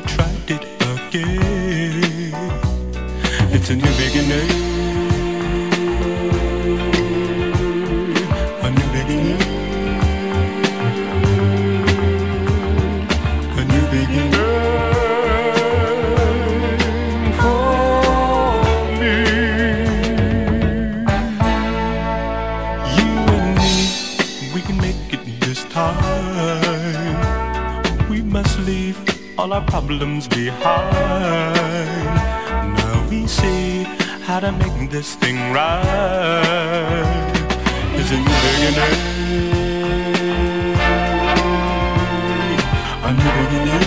we tried it again. It's a new beginning. our problems behind. Now we see how to make this thing right. It's a new beginning. A new beginning.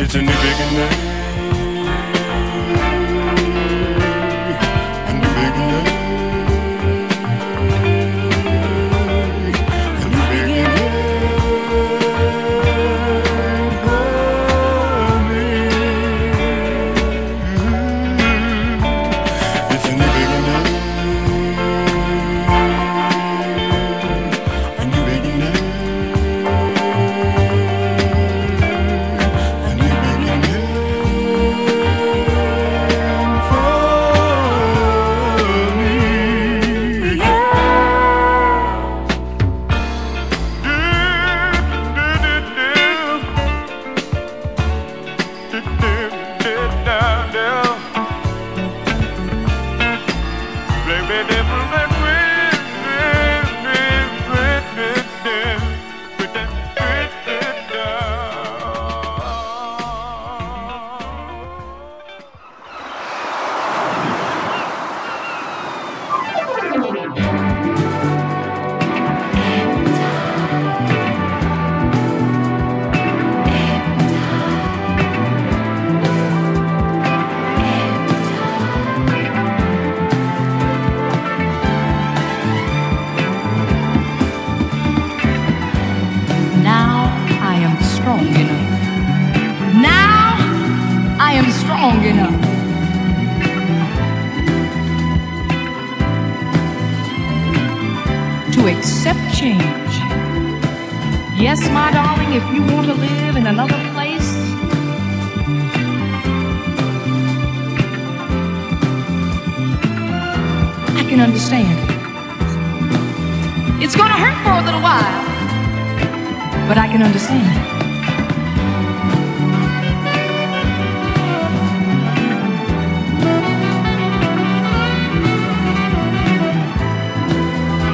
It's a new beginning. but I can understand.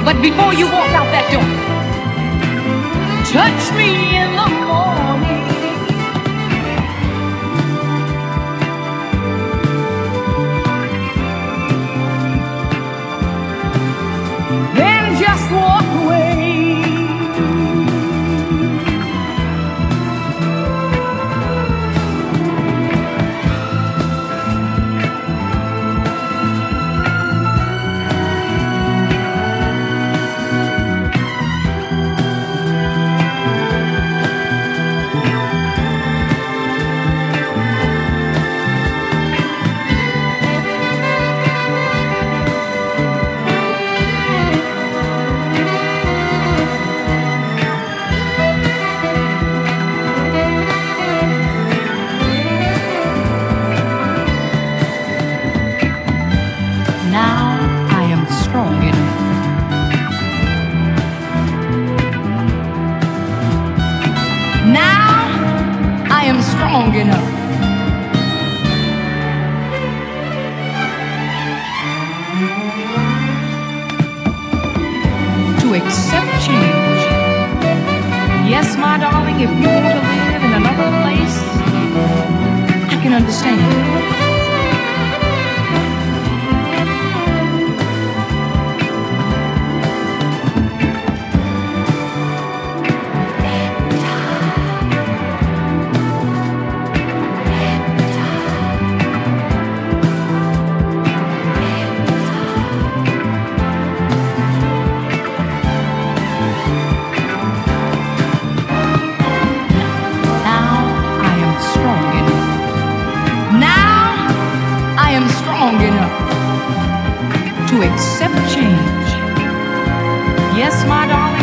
But before you walk out that door, touch me in the morning. Then just walk away.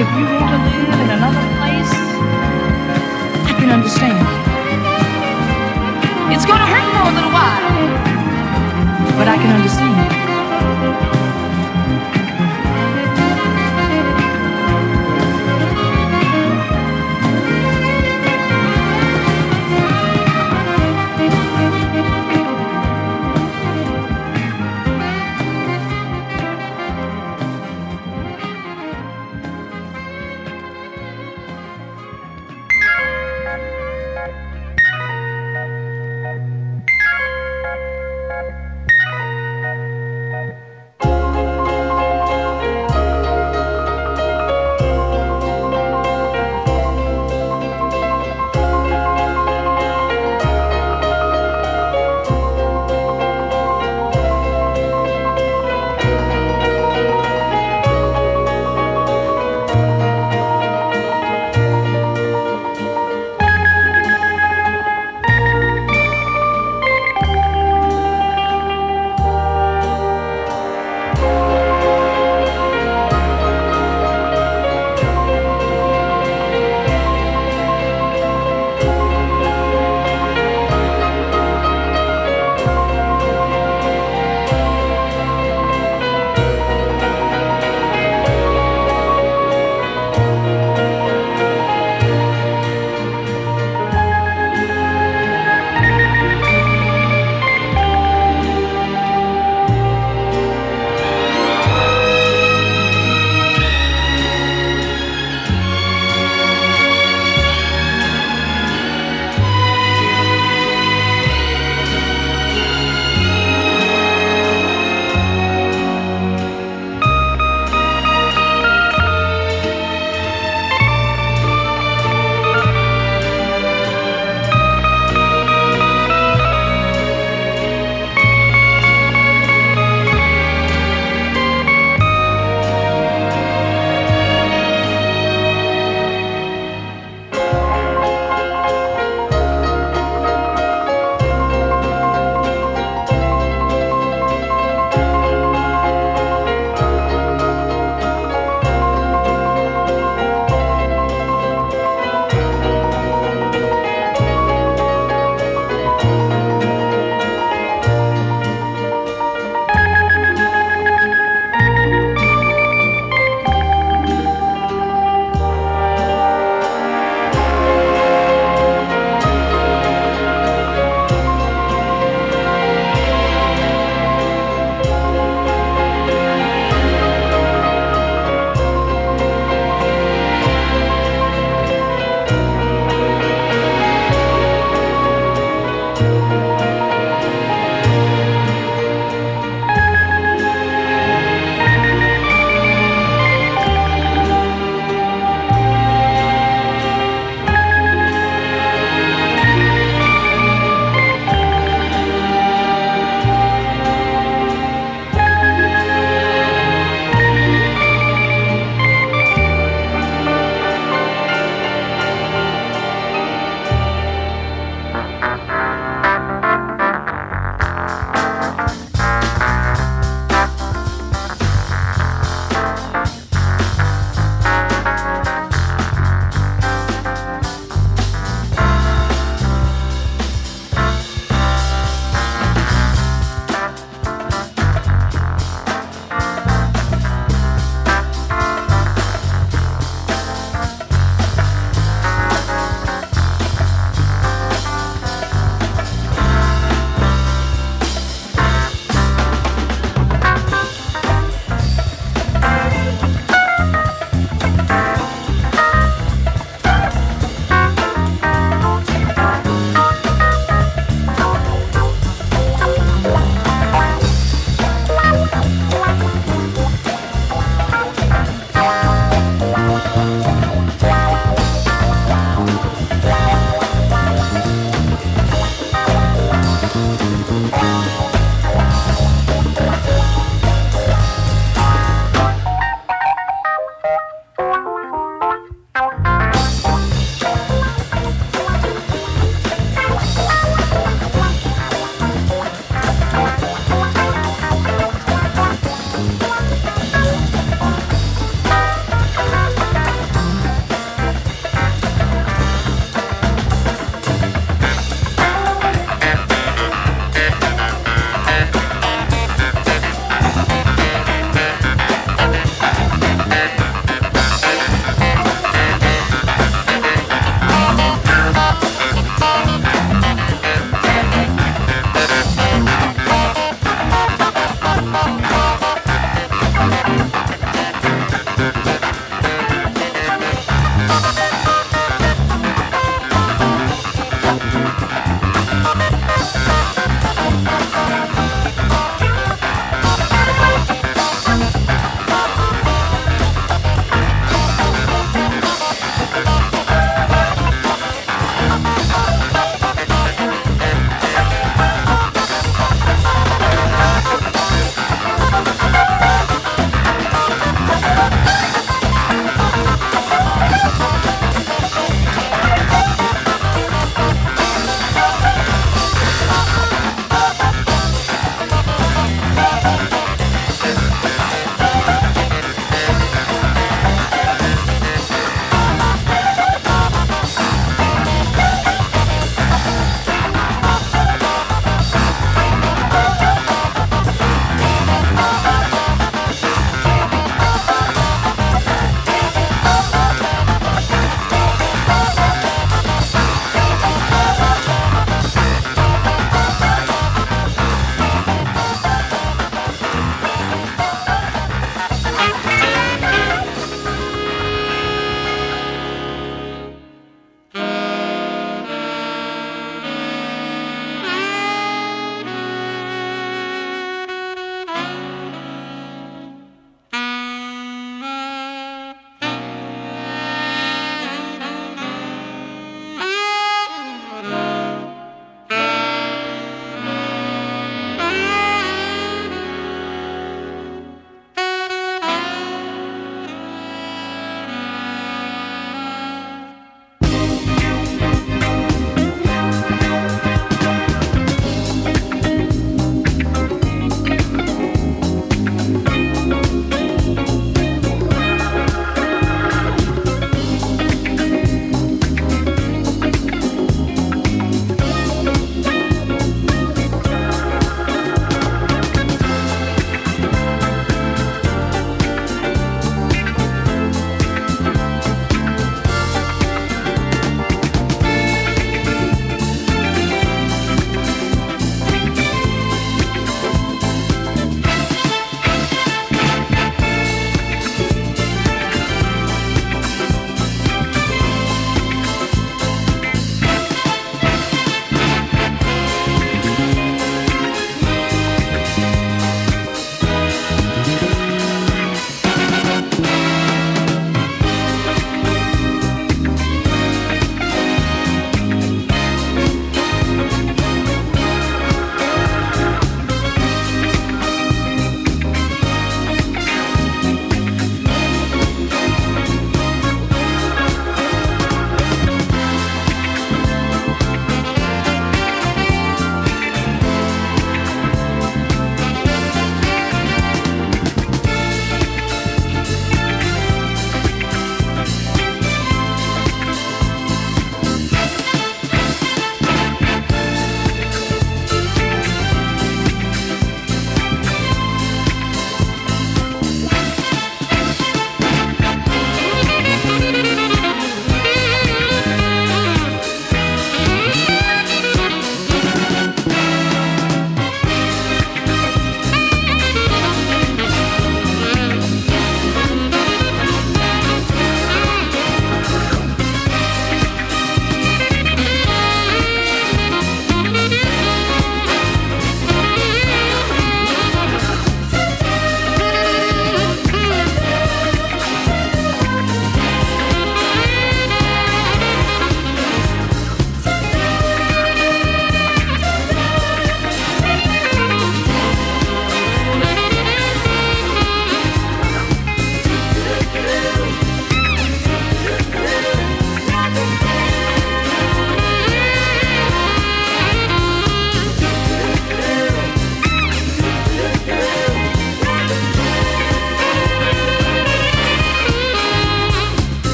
If you want to live in another place, I can understand. It's gonna hurt for a little while, but I can understand.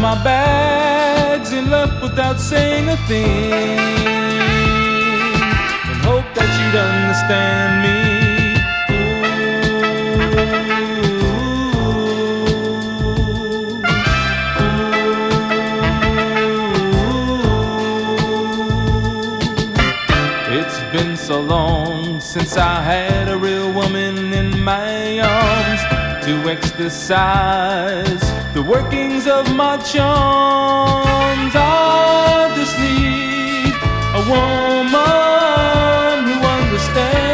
my bags and left without saying a thing. And hope that you'd understand me. Ooh, ooh, ooh, it's been so long since I had a real woman in my arms to exercise the workings of my charms. I just need a woman who understands.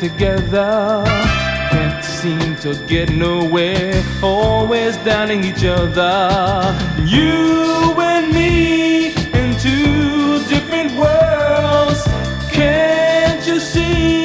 together. Can't seem to get nowhere, always downing each other. You and me in two different worlds. Can't you see?